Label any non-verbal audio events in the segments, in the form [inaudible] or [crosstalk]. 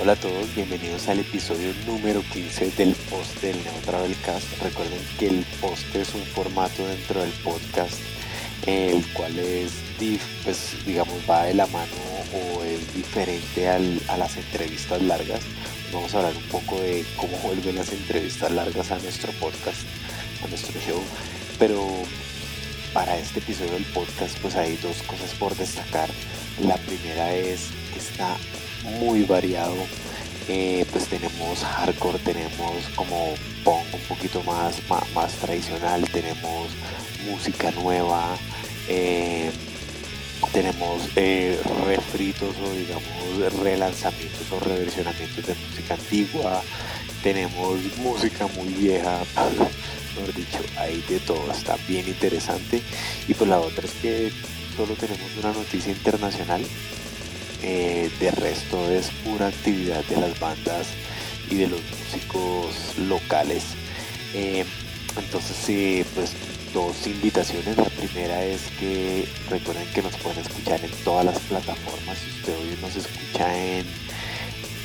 Hola a todos, bienvenidos al episodio número 15 del post del Neo Travelcast. Recuerden que el post es un formato dentro del podcast, el cual es, pues, digamos, va de la mano o es diferente a las entrevistas largas. Vamos a hablar un poco de cómo vuelven las entrevistas largas a nuestro podcast, a nuestro show. Pero para este episodio del podcast, pues hay dos cosas por destacar. La primera es que está muy variado. Eh, pues tenemos hardcore, tenemos como punk un poquito más, más, tradicional, tenemos música nueva, eh, tenemos eh, refritos o digamos relanzamientos o reversionamientos de música antigua, tenemos música muy vieja, [laughs] mejor dicho, hay de todo, está bien interesante. Y pues la otra es que solo tenemos una noticia internacional eh, de resto es pura actividad de las bandas y de los músicos locales. Eh, entonces, sí, pues dos invitaciones. La primera es que recuerden que nos pueden escuchar en todas las plataformas. Si usted hoy nos escucha en,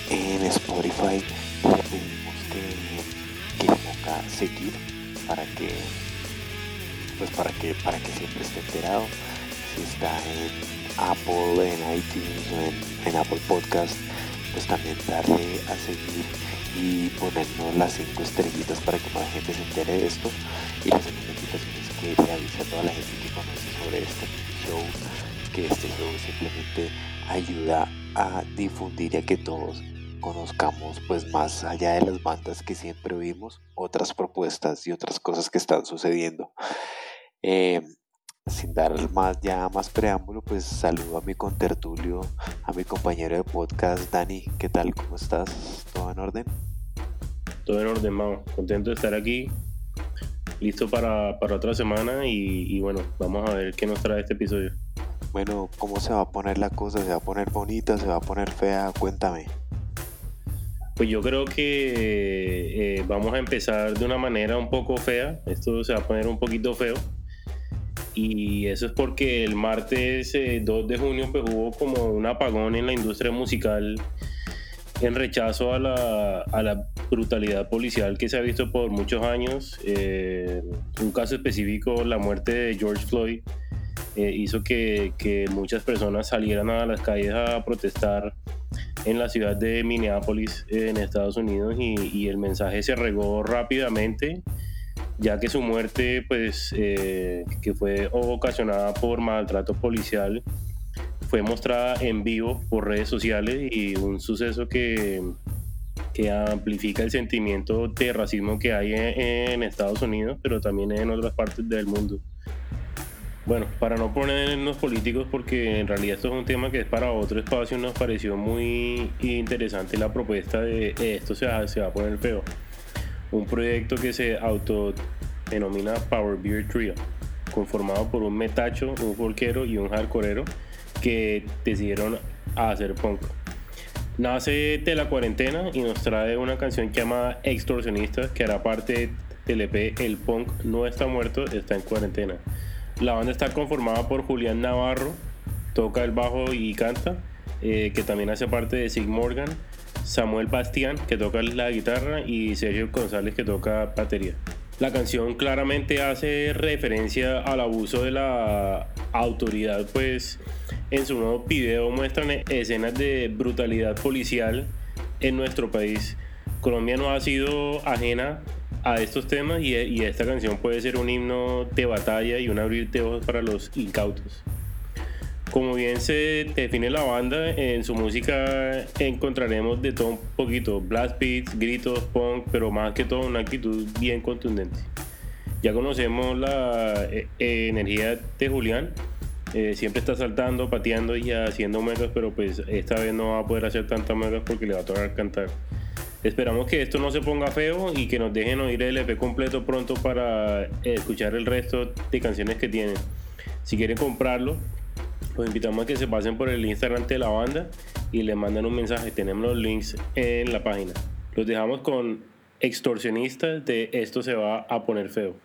en Spotify, le pedimos que, que ponga seguir para que pues para que para que siempre esté enterado. Si está en Apple, en iTunes en, en, Apple Podcast, pues también darle a seguir y ponernos las cinco estrellitas para que más gente se entere de esto. Y la segunda invitación es que le avise a toda la gente que conoce sobre este show, que este show simplemente ayuda a difundir y a que todos conozcamos pues más allá de las bandas que siempre vimos, otras propuestas y otras cosas que están sucediendo. Eh, sin dar más ya más preámbulo, pues saludo a mi contertulio, a mi compañero de podcast, Dani. ¿Qué tal? ¿Cómo estás? ¿Todo en orden? Todo en orden, vamos. Contento de estar aquí. Listo para, otra semana y, bueno, vamos a ver qué nos trae este episodio. Bueno, ¿cómo se va a poner la cosa? ¿Se va a poner bonita? ¿Se va a poner fea? Cuéntame. Pues yo creo que eh, vamos a empezar de una manera un poco fea. Esto se va a poner un poquito feo y eso es porque el martes 2 eh, de junio pues, hubo como un apagón en la industria musical en rechazo a la, a la brutalidad policial que se ha visto por muchos años. Eh, un caso específico, la muerte de George Floyd, eh, hizo que, que, muchas personas salieran a las calles a protestar en la ciudad de Minneapolis, en Estados Unidos, y el mensaje se regó rápidamente ya que su muerte, pues, eh, que fue ocasionada por maltrato policial, fue mostrada en vivo por redes sociales y un suceso que, que amplifica el sentimiento de racismo que hay en, Estados Unidos, pero también en otras partes del mundo. Bueno, para no ponernos políticos, porque en realidad esto es un tema que es para otro espacio, nos pareció muy interesante la propuesta de esto se va, se va a poner feo un proyecto que se autodenomina Power Beer Trio, conformado por un metacho, un folquero y un hardcoreero que decidieron hacer punk. Nace de la cuarentena y nos trae una canción llamada Extorsionista que hará parte del EP El Punk No Está Muerto, está en cuarentena. La banda está conformada por Julián Navarro, toca el bajo y canta, eh, que también hace parte de Sig Morgan, Samuel Bastián, que toca la guitarra, y Sergio González, que toca batería. La canción claramente hace referencia al abuso de la autoridad, pues en su nuevo video muestran escenas de brutalidad policial en nuestro país. Colombia no ha sido ajena a estos temas y, y esta canción puede ser un himno de batalla y un abrir de ojos para los incautos. Como bien se define la banda, en su música encontraremos de todo un poquito, blast beats, gritos, punk, pero más que todo una actitud bien contundente. Ya conocemos la eh, energía de Julián, eh, siempre está saltando, pateando y haciendo megas, pero pues esta vez no va a poder hacer tantas megas porque le va a tocar cantar. Esperamos que esto no se ponga feo y que nos dejen oír el EP completo pronto para escuchar el resto de canciones que tienen. Si quieren comprarlo, los invitamos a que se pasen por el Instagram de la banda y le manden un mensaje. Tenemos los links en la página. Los dejamos con extorsionistas de esto se va a poner feo.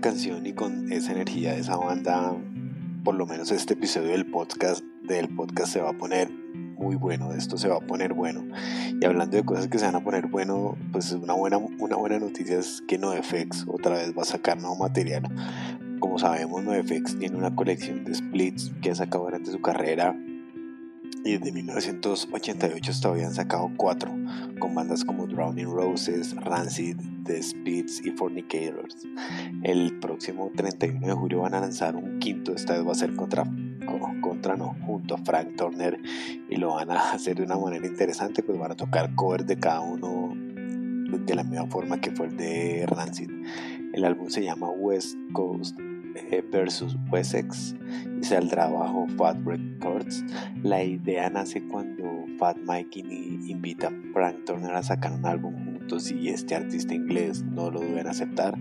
Canción y con esa energía de esa banda, por lo menos este episodio del podcast, del podcast se va a poner muy bueno, esto se va a poner bueno. Y hablando de cosas que se van a poner bueno, pues una buena, una buena noticia es que NoFX otra vez va a sacar nuevo material. Como sabemos, NoFX tiene una colección de splits que ha sacado durante su carrera y desde 1988 hasta hoy han sacado cuatro, con bandas como Drowning Roses, Rancid, The Spits y Fornicators. El próximo 31 de julio van a lanzar un quinto, esta vez va a ser contra, contra no, junto a Frank Turner y lo van a [laughs] hacer de una manera interesante, pues van a tocar covers de cada uno de la misma forma que fue el de Rancid. El álbum se llama West Coast versus Wessex y saldrá bajo Fat Records. La idea nace cuando Fat Mike invita a Frank Turner a sacar un álbum juntos y este artista inglés no lo deben aceptar.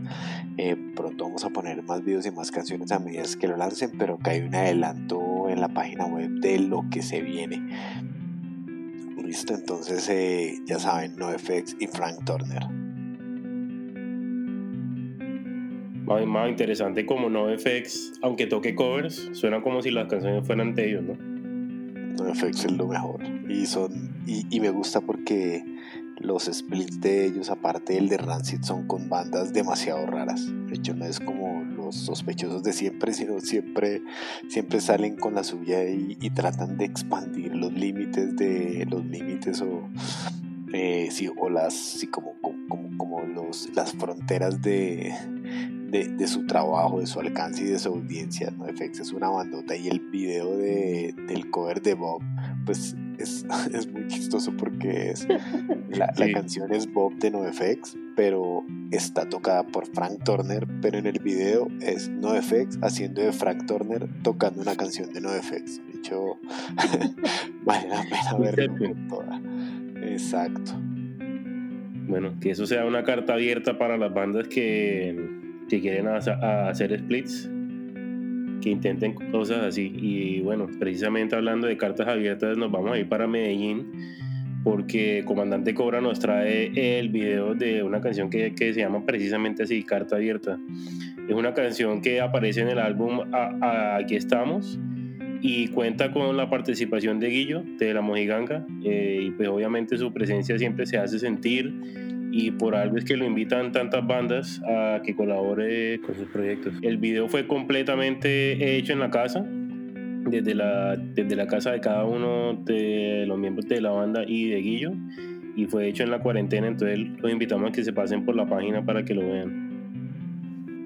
Eh, pronto vamos a poner más videos y más canciones a medida que lo lancen, pero que hay un adelanto en la página web de lo que se viene. Listo, entonces eh, ya saben, NoFX y Frank Turner. Más, interesante como NoFX, aunque toque covers, suena como si las canciones fueran de ellos, ¿no? NoFX es lo mejor. Y son y, me gusta porque los splits de ellos, aparte del de Rancid, son con bandas demasiado raras. De hecho, no es como los sospechosos de siempre, [laughs] sino siempre, siempre salen con la suya y, tratan de expandir los límites de los límites o eh, sí, o las sí, como, como, como los, las fronteras de, de, su trabajo, de su alcance y de su audiencia. NoFX es una bandota y el video de, del cover de Bob, pues es, [laughs] es muy chistoso porque es [laughs] la, la, canción es Bob de NoFX, pero está tocada por Frank Turner, pero en el video es NoFX haciendo de Frank Turner tocando una canción de NoFX. De hecho, [laughs] vale la pena verlo toda. Exacto. Bueno, que eso sea una carta abierta para las bandas que que quieren hacer splits, que intenten cosas así. Y bueno, precisamente hablando de cartas abiertas, nos vamos a ir para Medellín porque Comandante Cobra nos trae el video de una canción que, que, se llama precisamente así, Carta Abierta. Es una canción que aparece en el álbum Aquí estamos y cuenta con la participación de Guillo, de La Mojiganga, eh, y pues obviamente su presencia siempre se hace sentir y por algo es que lo invitan tantas bandas a que colabore con sus proyectos. El video fue completamente hecho en la casa, desde la, desde la casa de cada uno de los miembros de la banda y de Guillo. y fue hecho en la cuarentena, entonces los invitamos a que se pasen por la página para que lo vean.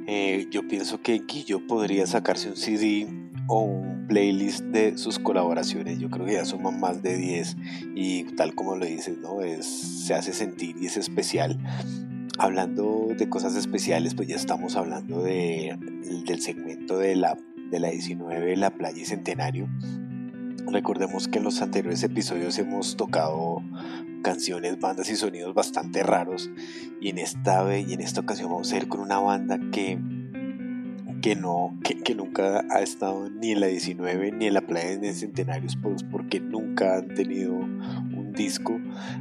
Eh, yo pienso que Guillo podría sacarse un CD o un playlist de sus colaboraciones. Yo creo que ya suman más de 10 y tal como lo dices, ¿no? Es, se hace sentir y es especial. Hablando de cosas especiales, pues ya estamos hablando de, del segmento de la, de la 19, La Playa y Centenario. Recordemos que en los anteriores episodios hemos tocado canciones, bandas y sonidos bastante raros y en esta y en esta ocasión vamos a ir con una banda que que no que, nunca ha estado ni en la 19 ni en la playa de centenarios pues porque nunca han tenido un disco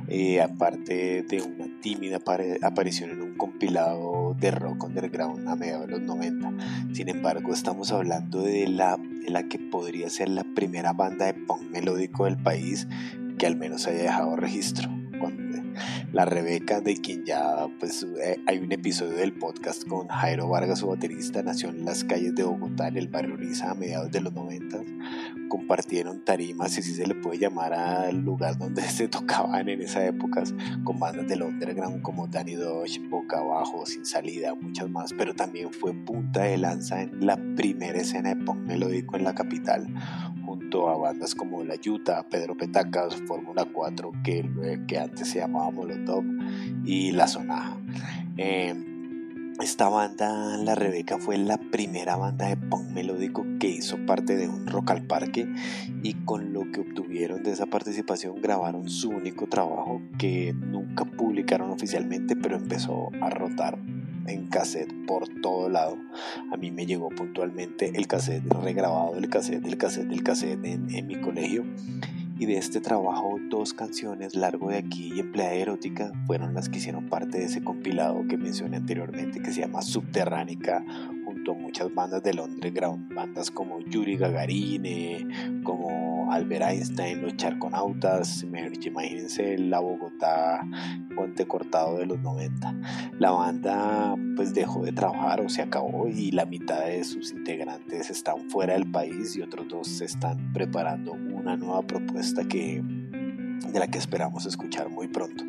eh, aparte de una tímida aparición en un compilado de rock underground a mediados de los 90 sin embargo estamos hablando de la, de la que podría ser la primera banda de punk melódico del país que al menos haya dejado registro. La Rebeca, de quien ya pues eh, hay un episodio del podcast con Jairo Vargas, su baterista, nació en las calles de Bogotá, en el barrio Niza, a mediados de los 90. Compartieron tarimas, si se le puede llamar al lugar donde [laughs] se tocaban en esa época, con bandas del underground como Danny Dodge, Boca Abajo, Sin Salida, muchas más, pero también fue punta de lanza en la primera escena de punk melódico en la capital, a bandas como La Yuta, Pedro Petacas, Fórmula 4, que, antes se llamaba Molotov, y La Sonaja. Eh, esta banda, La Rebeca, fue la primera banda de punk melódico que hizo parte de un rock al parque y con lo que obtuvieron de esa participación grabaron su único trabajo que nunca publicaron oficialmente pero empezó a rotar en cassette por todo lado. A mí me llegó puntualmente el cassette regrabado del cassette, del cassette, del cassette en, en mi colegio. Y de este trabajo, dos canciones, Largo de aquí y Empleada Erótica, fueron las que hicieron parte de ese compilado que mencioné anteriormente, que se llama Subterránica, junto a muchas bandas del underground, bandas como Yuri Gagarine, como Albert Einstein, los Charconautas, imagínense la Bogotá Puente Cortado de los 90. La banda pues dejó de trabajar o se acabó y la mitad de sus integrantes están fuera del país y otros dos se están preparando una nueva propuesta que de la que esperamos escuchar muy pronto.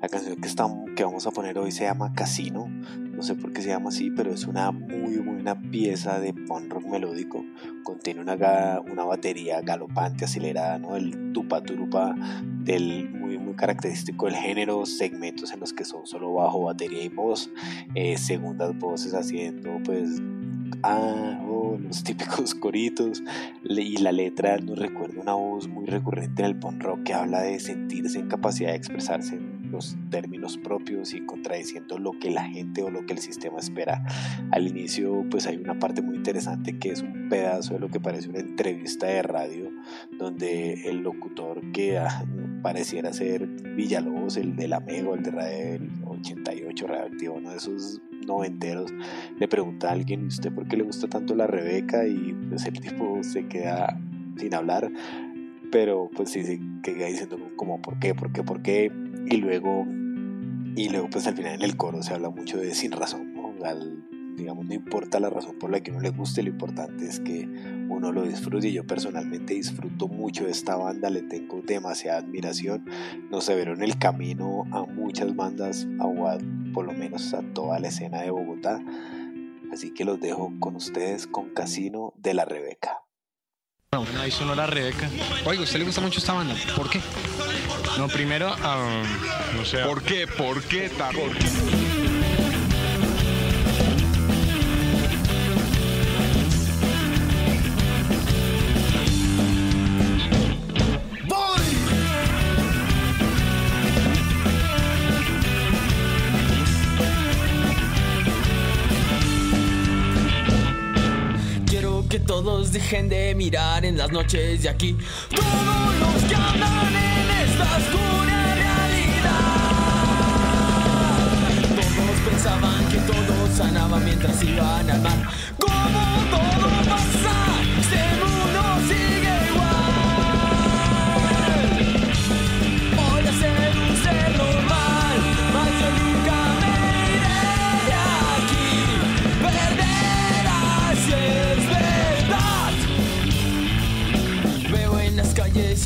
La canción que, estamos, que vamos a poner hoy se llama Casino. No sé por qué se llama así, pero es una muy buena pieza de punk rock melódico. Contiene una, una batería galopante, acelerada, ¿no? El tupa turupa del muy, muy característico del género, segmentos en los que son solo bajo, batería y voz, eh, segundas voces haciendo pues ah, los típicos coritos. Y la letra nos recuerda una voz muy recurrente en el punk rock que habla de sentirse en capacidad de expresarse en los términos propios y contradiciendo lo que la gente o lo que el sistema espera. Al inicio pues hay una parte muy interesante que es un pedazo de lo que parece una entrevista de radio donde el locutor que ah, pareciera ser Villalobos, el del Amigo, el de Radio 88 radioactivo, uno de esos noventeros, le pregunta a alguien, ¿usted por qué le gusta tanto la Rebeca? Y pues el tipo se queda sin hablar, pero pues sí se queda diciendo como ¿por qué? ¿por qué? ¿por qué? y luego y luego pues al final en el coro se habla mucho de sin razón ¿no? digamos no importa la razón por la que uno le guste lo importante es que uno lo disfrute y yo personalmente disfruto mucho de esta banda le tengo demasiada admiración no se vieron el camino a muchas bandas a por lo menos a toda la escena de Bogotá así que los dejo con ustedes con Casino de la Rebeca bueno, ahí sonó la Rebeca. Oiga, ¿a usted le gusta mucho esta banda? ¿Por qué? No, primero, um, no sé. ¿Por qué? ¿Por qué? Todos dejen de mirar en las noches de aquí. Todos los que andan en esta oscura realidad. Todos pensaban que todo sanaba mientras iban al mar.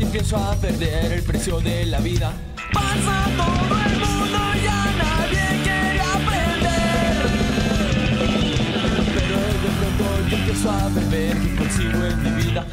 empiezo a perder el precio de la vida. Pasa todo el mundo y a nadie quiere aprender. Pero de pronto yo empiezo a beber y consigo en mi vida.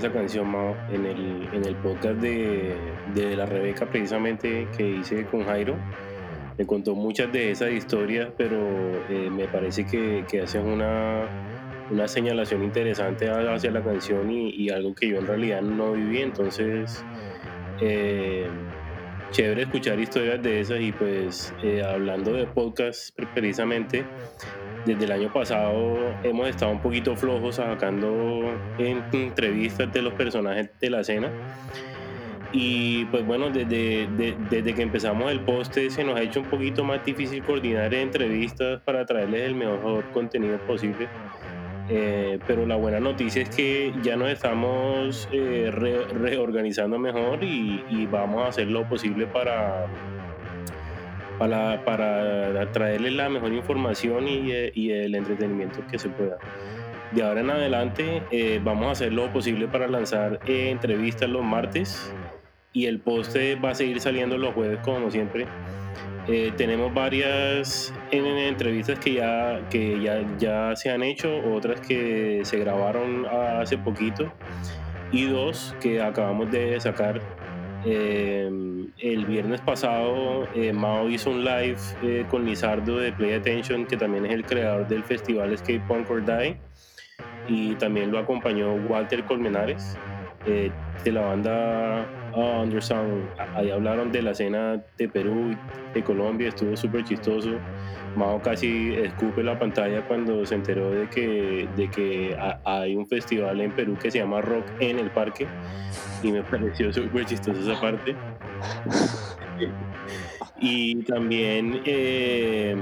Esa canción, Mao. En el, en el podcast de, de la Rebeca, precisamente, que hice con Jairo, me contó muchas de esas historias, pero eh, me parece que, que hacen una, una señalación interesante hacia la canción y, algo que yo en realidad no viví. Entonces, eh, chévere escuchar historias de esas y pues eh, hablando de podcast pre- precisamente, desde el año pasado hemos estado un poquito flojos sacando en- entrevistas de los personajes de la escena. Y pues bueno, desde, de- desde que empezamos el poste se nos ha hecho un poquito más difícil coordinar entrevistas para traerles el mejor contenido posible. Eh, pero la buena noticia es que ya nos estamos eh, re- reorganizando mejor y vamos a hacer lo posible para, para, para traerles la mejor información y, eh, y el entretenimiento que se pueda. De ahora en adelante eh, vamos a hacer lo posible para lanzar eh, entrevistas los martes y el poste va a seguir saliendo los jueves como siempre. Eh, tenemos varias en, en entrevistas que ya, que ya, ya se han hecho, otras que se grabaron hace poquito y dos que acabamos de sacar. Eh, el viernes pasado eh, Mao hizo un live eh, con Lizardo de Play Attention, que también es el creador del festival Skate Punk or Die, y también lo acompañó Walter Colmenares eh, de la banda uh, Undersound. Ahí hablaron de la escena de Perú, de Colombia, estuvo súper chistoso. Mao casi escupe la pantalla cuando se enteró de que, de que ha- hay un festival en Perú que se llama Rock en el Parque y me pareció súper chistoso esa parte. [laughs] y también eh,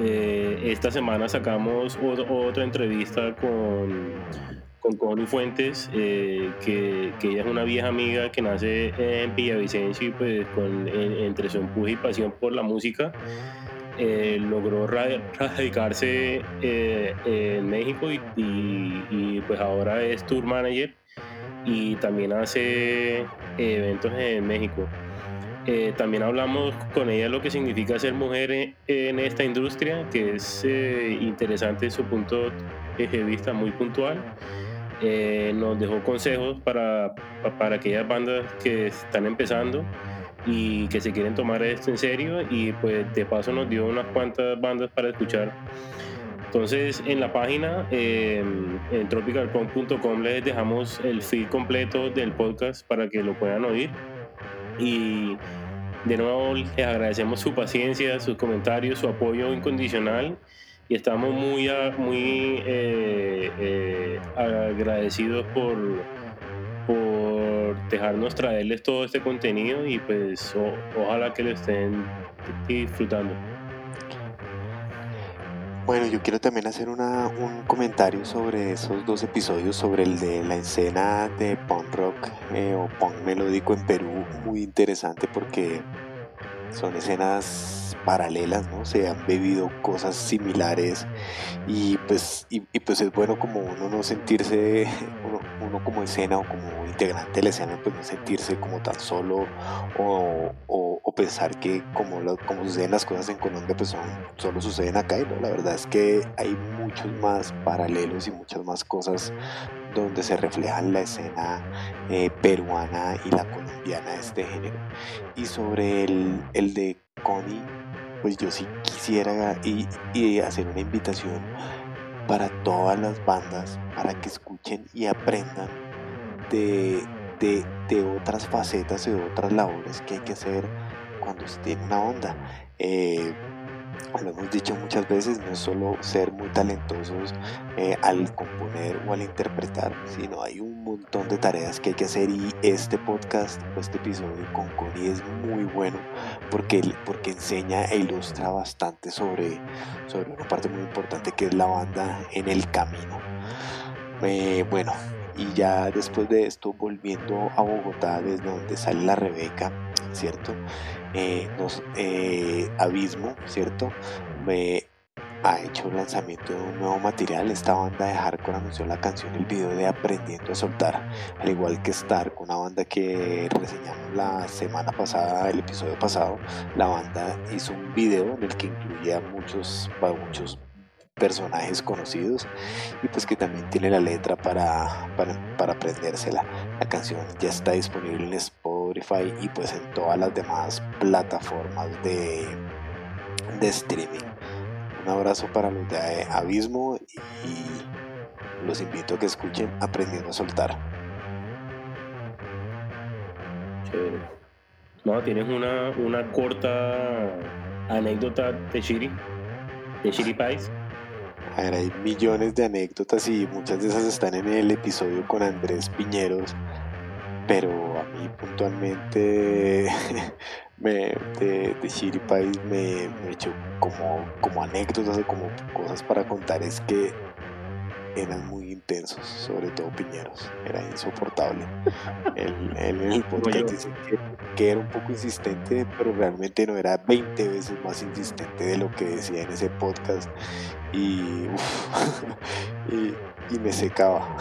eh, esta semana sacamos ot- otra entrevista con, con Connie Fuentes, eh, que, que ella es una vieja amiga que nace en Villavicencio y pues con, en- entre su empuje y pasión por la música. Eh, logró ra- radicarse eh, en México y, pues ahora es tour manager y también hace eventos en México. Eh, también hablamos con ella lo que significa ser mujer en, en esta industria, que es eh, interesante su punto de vista muy puntual. Nos dejó consejos para, pa- para aquellas bandas que están empezando y que se quieren tomar esto en serio y pues de paso nos dio unas cuantas bandas para escuchar. Entonces en la página eh, en tropicalpunk.com les dejamos el feed completo del podcast para que lo puedan oír y de nuevo les agradecemos su paciencia, sus comentarios, su apoyo incondicional y estamos muy, muy eh, eh, agradecidos por, por dejarnos traerles todo este contenido y pues ojalá que lo estén disfrutando. Bueno, yo quiero también hacer una, un comentario sobre esos dos episodios, sobre el de la escena de punk rock eh, o punk melódico en Perú, muy interesante porque son escenas paralelas, ¿no? Se han bebido cosas similares y pues, y, y pues es bueno como uno no sentirse, uno, uno como escena o como integrante de la escena, pues no sentirse como tan solo o, o- o pensar que como, lo- como suceden las cosas en Colombia, pues son, solo suceden acá y no, la verdad es que hay muchos más paralelos y muchas más cosas donde se reflejan la escena eh, peruana y la colombiana de este género. Y sobre el, el de Connie, pues yo sí quisiera y, hacer una invitación para todas las bandas para que escuchen y aprendan de, de, de otras facetas y de otras labores que hay que hacer cuando se tiene una banda. Eh, lo hemos dicho muchas veces, no es solo ser muy talentosos eh, al componer o al interpretar, sino hay un montón de tareas que hay que hacer y este podcast o este episodio con Connie es muy bueno porque, porque enseña e ilustra bastante sobre, sobre una parte muy importante que es la banda en el camino. Eh, bueno, y ya después de esto, volviendo a Bogotá, desde donde sale la Rebeca, ¿cierto? Eh, eh, Abismo, ¿cierto? Me ha hecho el lanzamiento de un nuevo material. Esta banda de hardcore anunció la canción el video de Aprendiendo a Soltar, al igual que Stark, una banda que reseñamos la semana pasada, el episodio pasado. La banda hizo un video en el que incluía muchos, muchos personajes conocidos y pues que también tiene la letra para, para, para aprendérsela. La canción ya está disponible en Spotify y pues en todas las demás plataformas de, de streaming. Un abrazo para los de Abismo y los invito a que escuchen Aprendiendo a Soltar. Chévere. No, tienes una, una corta anécdota de Shiri, de Shiri Pais. A ver, hay millones de anécdotas y muchas de esas están en el episodio con Andrés Piñeros, pero a mí puntualmente [laughs] me, de, de Shiri Pais me, me echó como, como anécdotas o como cosas para contar. Es que eran muy intensos, sobre todo Piñeros, era insoportable. Él, él en el [laughs] podcast dice que, que era un poco insistente, pero realmente no era 20 veces más insistente de lo que decía en ese podcast y, uf, [laughs] y, y me secaba.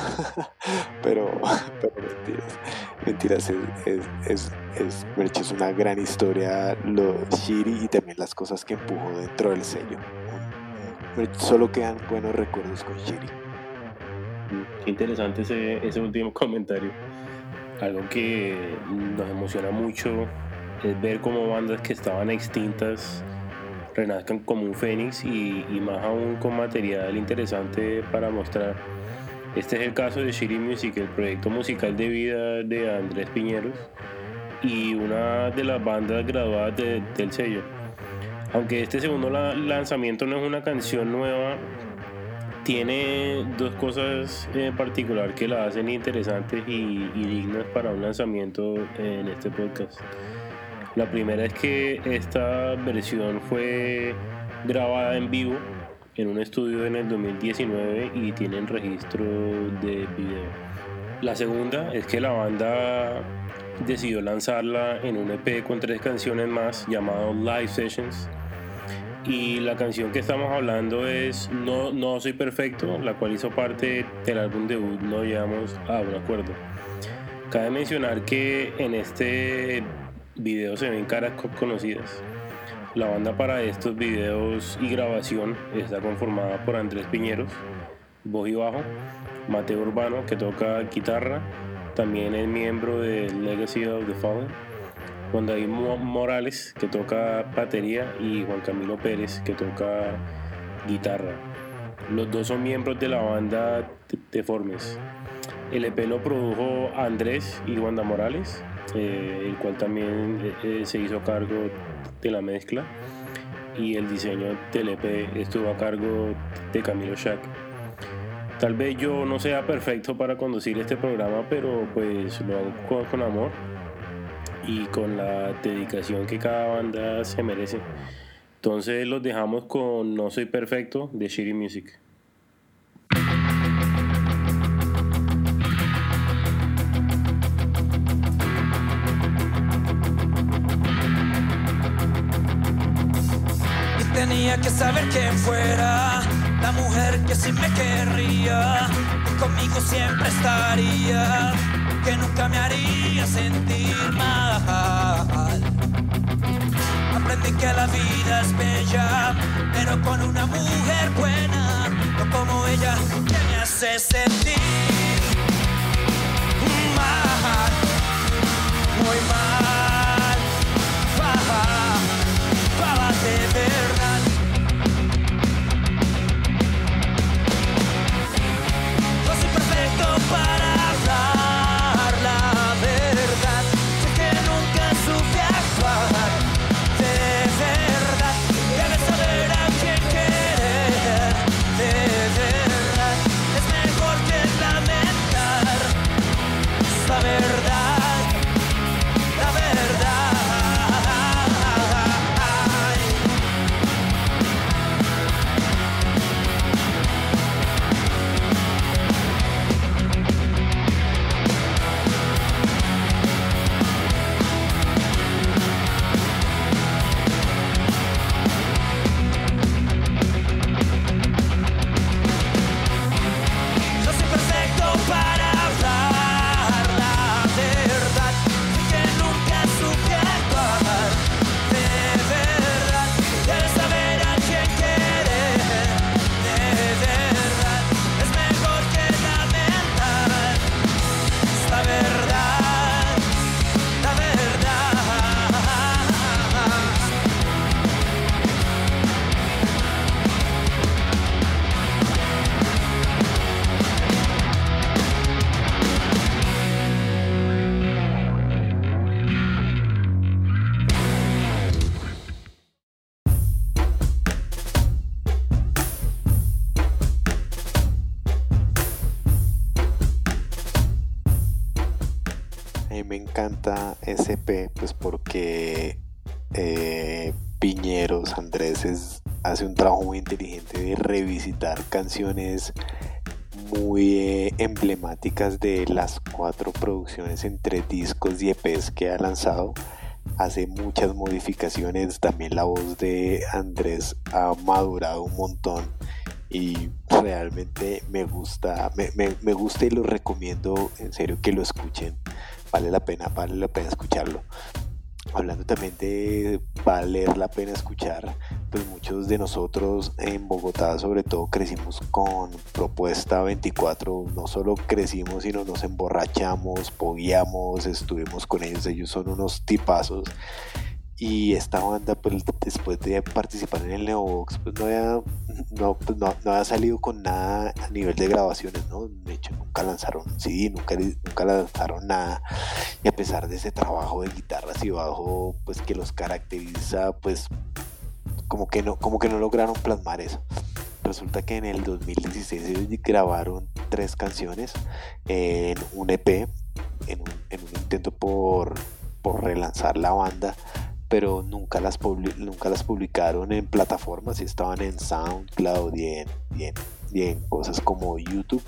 [laughs] pero, pero mentiras, mentiras, es, es, es, es, Merch es una gran historia, lo Shiri y también las cosas que empujó dentro del sello. Solo quedan buenos recuerdos con Shiri. Qué interesante ese, ese último [laughs] comentario. Algo que nos emociona mucho es ver cómo bandas que estaban extintas renazcan como un fénix y, más aún con material interesante para mostrar. Este es el caso de Shiri Music, el proyecto musical de vida de Andrés Piñeros y una de las bandas graduadas de- del sello. Aunque este segundo la- lanzamiento no es una canción nueva, tiene dos cosas en particular que la hacen interesantes y, y dignas para un lanzamiento en este podcast. La primera es que esta versión fue grabada en vivo en un estudio en el 2019 y tienen registro de video. La segunda es que la banda decidió lanzarla en un EP con tres canciones más llamado Live Sessions y la canción que estamos hablando es No, no Soy Perfecto, la cual hizo parte del álbum debut No Llegamos a un Acuerdo. Cabe mencionar que en este video se ven caras co- conocidas. La banda para estos videos y grabación está conformada por Andrés Piñeros, voz y bajo, Mateo Urbano, que toca guitarra, también es miembro de Legacy of the Fallen, Juan David Mo- Morales, que toca batería, y Juan Camilo Pérez, que toca guitarra. Los dos son miembros de la banda Deformes. El EP lo produjo Andrés y Wanda Morales, eh, el cual también eh, eh, se hizo cargo de la mezcla. Y el diseño del EP estuvo a cargo de Camilo Shack. Tal vez yo no sea perfecto para conducir este programa, pero pues lo hago con amor y con la dedicación que cada banda se merece. Entonces los dejamos con No Soy Perfecto de Shiri Music. Y tenía que saber quién fuera la mujer que sí me querría, que conmigo siempre estaría, que nunca me haría sentir mal. Aprendí que la vida es bella, pero con una mujer buena, no como ella, que me hace sentir mal, muy mal, me encanta SP, pues porque eh, Piñeros, Andrés hace un trabajo muy inteligente de revisitar canciones muy eh, emblemáticas de las cuatro producciones entre discos y EPs que ha lanzado. Hace muchas modificaciones, también la voz de Andrés ha madurado un montón y realmente me gusta, me, me gusta y lo recomiendo en serio que lo escuchen. Vale la pena, vale la pena escucharlo. Hablando también de valer la pena escuchar, pues muchos de nosotros en Bogotá sobre todo crecimos con Propuesta 24, no solo crecimos sino nos emborrachamos, pogueamos, estuvimos con ellos, ellos son unos tipazos y esta banda pues después de participar en el Neobox pues no había, no, pues, no, había salido con nada a nivel de grabaciones no de hecho nunca lanzaron sí nunca, nunca lanzaron nada. Y a pesar de ese trabajo de guitarras y bajo pues que los caracteriza pues como que no como que no lograron plasmar eso. Resulta que en el 2016 ellos grabaron tres canciones en un EP en un, en un intento por por relanzar la banda pero nunca las, nunca las publicaron en plataformas y estaban en SoundCloud y en, y en, cosas como YouTube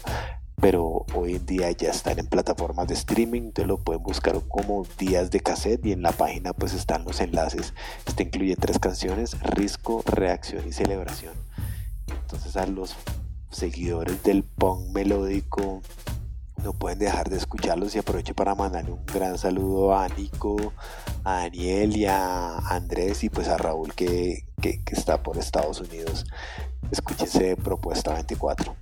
pero hoy en día ya están en plataformas de streaming, entonces lo pueden buscar como días de cassette y en la página pues están los enlaces. Este incluye tres canciones, Risco, Reacción y Celebración. Entonces a los seguidores del punk melódico no pueden dejar de escucharlos y aprovecho para mandarle un gran saludo a Nico, a Daniel y a Andrés y pues a Raúl que, está por Estados Unidos. Escúchense Propuesta 24.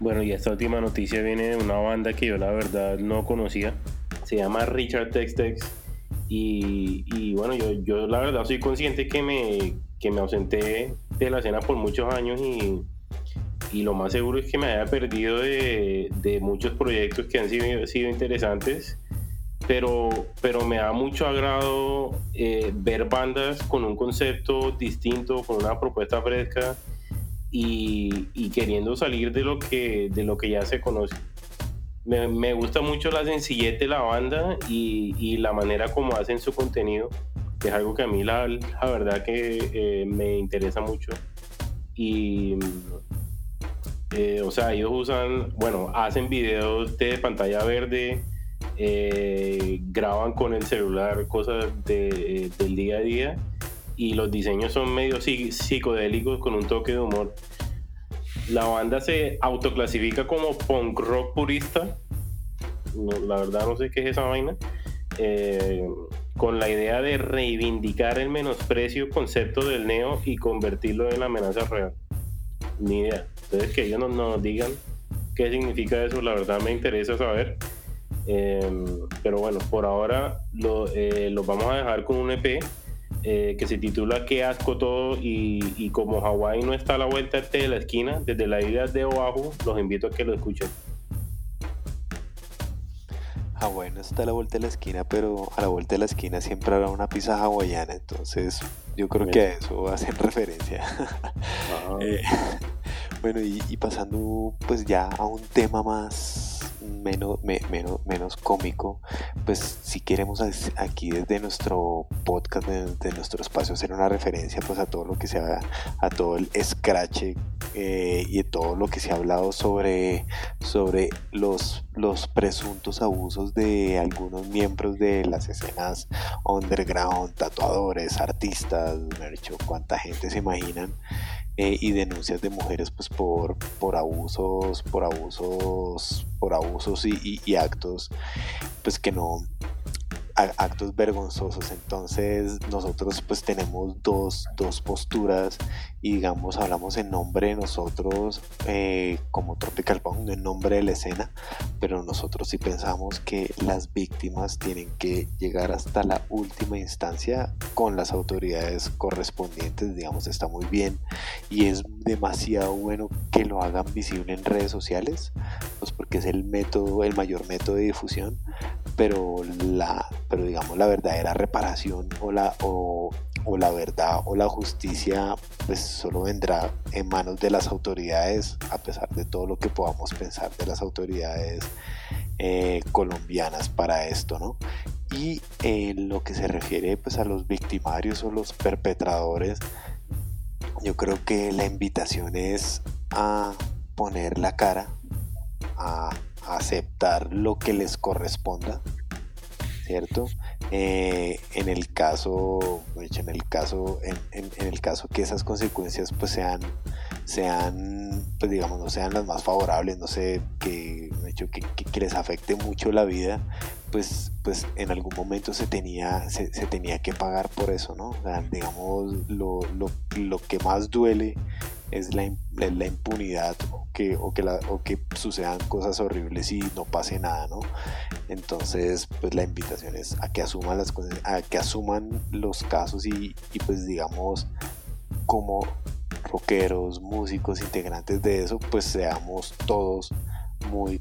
Bueno, y esta última noticia viene de una banda que yo la verdad no conocía. Se llama Richard Tex Tex. Y, bueno, yo, yo la verdad soy consciente que me, que me ausenté de la escena por muchos años y y lo más seguro es que me haya perdido de, muchos proyectos que han sido, sido interesantes, pero, pero me da mucho agrado eh, ver bandas con un concepto distinto, con una propuesta fresca y, queriendo salir de lo, que, de lo que ya se conoce. Me, gusta mucho la sencillez de la banda y, la manera como hacen su contenido, que es algo que a mí la, la verdad que eh, me interesa mucho. Y eh, o sea, ellos usan, bueno, hacen videos de pantalla verde, eh, graban con el celular cosas de, del día a día y los diseños son medio psicodélicos con un toque de humor. La banda se autoclasifica como punk rock purista. la verdad no sé qué es esa vaina. Eh, con la idea de reivindicar el menosprecio concepto del neo y convertirlo en amenaza real. Ni idea. Entonces, que ellos nos, digan qué significa eso, la verdad me interesa saber. Em, pero bueno, por ahora lo, eh, los vamos a dejar con un EP eh, que se titula Qué asco todo y, como Hawái no está a la vuelta de la esquina, desde la isla de Oahu, los invito a que lo escuchen. Hawái no está a la vuelta de la esquina, pero a la vuelta de la esquina siempre habrá una pizza hawaiana, entonces yo creo que a eso hacen referencia. Ah. [laughs] Bueno, y, pasando pues ya a un tema más menos, menos, menos cómico, pues si queremos aquí desde nuestro podcast, desde nuestro espacio, hacer una referencia pues a todo lo que se ha, a todo el scratch eh, y todo lo que se ha hablado sobre, sobre los, los presuntos abusos de algunos miembros de las escenas underground, tatuadores, artistas, me dicho cuánta gente se imaginan. Eh, y denuncias de mujeres pues por, por abusos, por abusos, por abusos y actos pues que no, actos vergonzosos. Entonces nosotros pues tenemos dos, dos, posturas y digamos hablamos en nombre de nosotros eh, como Tropical Punk, en nombre de la escena, pero nosotros sí pensamos que las víctimas tienen que llegar hasta la última instancia con las autoridades correspondientes, digamos está muy bien y es demasiado bueno que lo hagan visible en redes sociales, pues porque es el método, el mayor método de difusión, pero la pero digamos la verdadera reparación o, la, o, o la verdad o la justicia pues solo vendrá en manos de las autoridades a pesar de todo lo que podamos pensar de las autoridades eh, colombianas para esto no y en lo que se refiere pues a los victimarios o los perpetradores yo creo que la invitación es a poner la cara a aceptar lo que les corresponda cierto eh, en el caso en el caso en, el caso que esas consecuencias pues sean sean pues digamos no sean las más favorables no sé que, que, les afecte mucho la vida pues pues en algún momento se tenía se, tenía que pagar por eso no digamos lo, lo, lo que más duele es la, la impunidad o que, o, que o que sucedan cosas horribles y no pase nada, ¿no? Entonces, pues la invitación es a que asuman las cosas, a que asuman los casos y, y pues digamos como rockeros, músicos, integrantes de eso, pues seamos todos muy,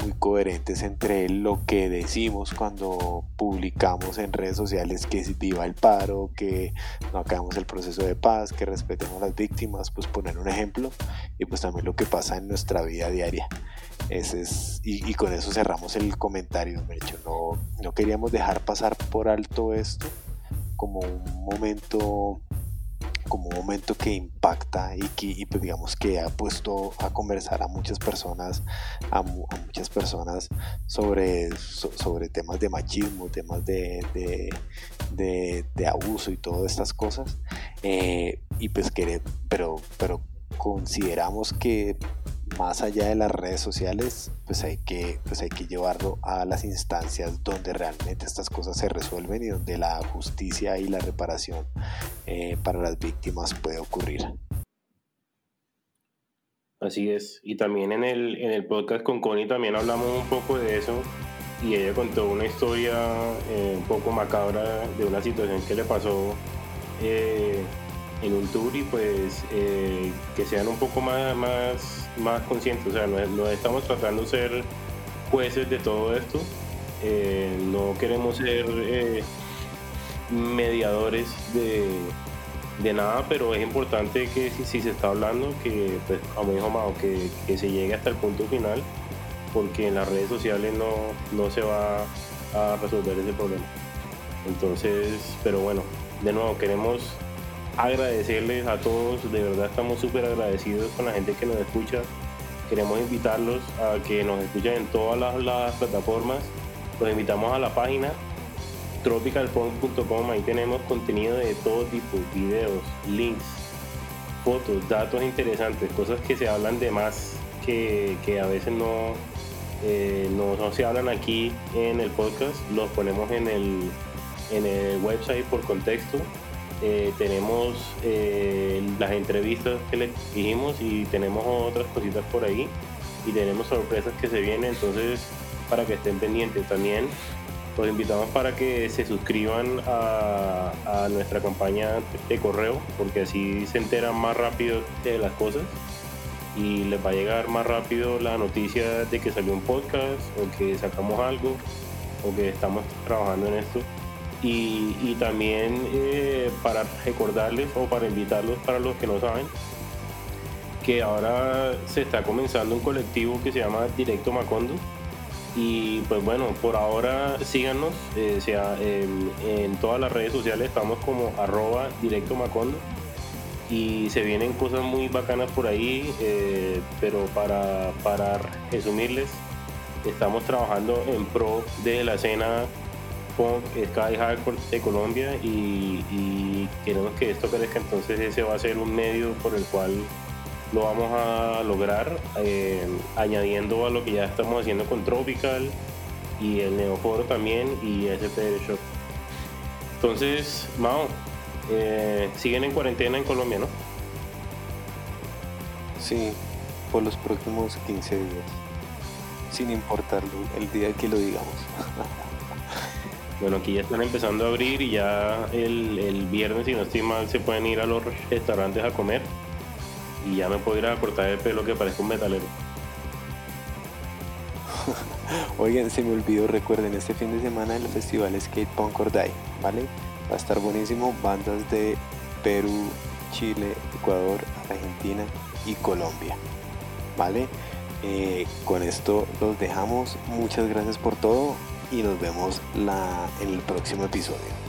muy coherentes entre lo que decimos cuando publicamos en redes sociales que viva el paro, que no acabemos el proceso de paz, que respetemos las víctimas, pues poner un ejemplo y pues también lo que pasa en nuestra vida diaria. Ese es, y, con eso cerramos el comentario, No, no queríamos dejar pasar por alto esto como un momento como un momento que impacta y que pues digamos que ha puesto a conversar a muchas personas a, muchas personas sobre, sobre temas de machismo temas de, de, abuso y todas estas cosas eh, y pues que pero pero consideramos que más allá de las redes sociales, pues hay que, pues hay que llevarlo a las instancias donde realmente estas cosas se resuelven y donde la justicia y la reparación eh, para las víctimas puede ocurrir. Así es. Y también en el, en el podcast con Connie también hablamos un poco de eso y ella contó una historia eh, un poco macabra de una situación que le pasó eh, en un tour y pues que sean un poco más, más más conscientes, o sea, no, estamos tratando de ser jueces de todo esto, eh, no queremos ser eh, mediadores de, de, nada, pero es importante que si, se está hablando, que pues, como dijo Mao, que, que, se llegue hasta el punto final, porque en las redes sociales no, no se va a resolver ese problema. Entonces, pero bueno, de nuevo queremos agradecerles a todos, de verdad estamos súper agradecidos con la gente que nos escucha. Queremos invitarlos a que nos escuchen en todas las, plataformas. Los invitamos a la página tropicalpunk.com, ahí tenemos contenido de todo tipo, videos, links, fotos, datos interesantes, cosas que se hablan de más que, a veces no, eh, no, no, se hablan aquí en el podcast, los ponemos en el, en el website por contexto eh, tenemos eh, las entrevistas que les dijimos y tenemos otras cositas por ahí y tenemos sorpresas que se vienen, entonces para que estén pendientes también. Los invitamos para que se suscriban a, a nuestra campaña de correo, porque así se enteran más rápido de las cosas y les va a llegar más rápido la noticia de que salió un podcast o que sacamos algo o que estamos trabajando en esto y, también eh, para recordarles o para invitarlos para los que no saben que ahora se está comenzando un colectivo que se llama Directo Macondo. Y pues bueno por ahora síganos eh, sea, en, todas las redes sociales estamos como arroba Directo Macondo. Y se vienen cosas muy bacanas por ahí eh, pero para, para resumirles estamos trabajando en pro de la escena punk, sky hardcore de Colombia y, queremos que esto crezca, entonces ese va a ser un medio por el cual lo vamos a lograr eh, añadiendo a lo que ya estamos haciendo con Tropical y el Neoforo también y SP Shop. Entonces, Mao, eh, siguen en cuarentena en Colombia, ¿no? Sí, por los próximos 15 días, sin importar el día que lo digamos. [laughs] Bueno, aquí ya están empezando a abrir y ya el, viernes, si no estoy mal, se pueden ir a los restaurantes a comer. Y ya me puedo ir a cortar el pelo que parezca un metalero. [laughs] Oigan, se me olvidó, recuerden, este fin de semana el festival Skate Punk or Die, ¿vale? Va a estar buenísimo. Bandas de Perú, Chile, Ecuador, Argentina y Colombia. ¿Vale? Eh, con esto los dejamos. Muchas gracias por todo y nos vemos la, en el próximo episodio.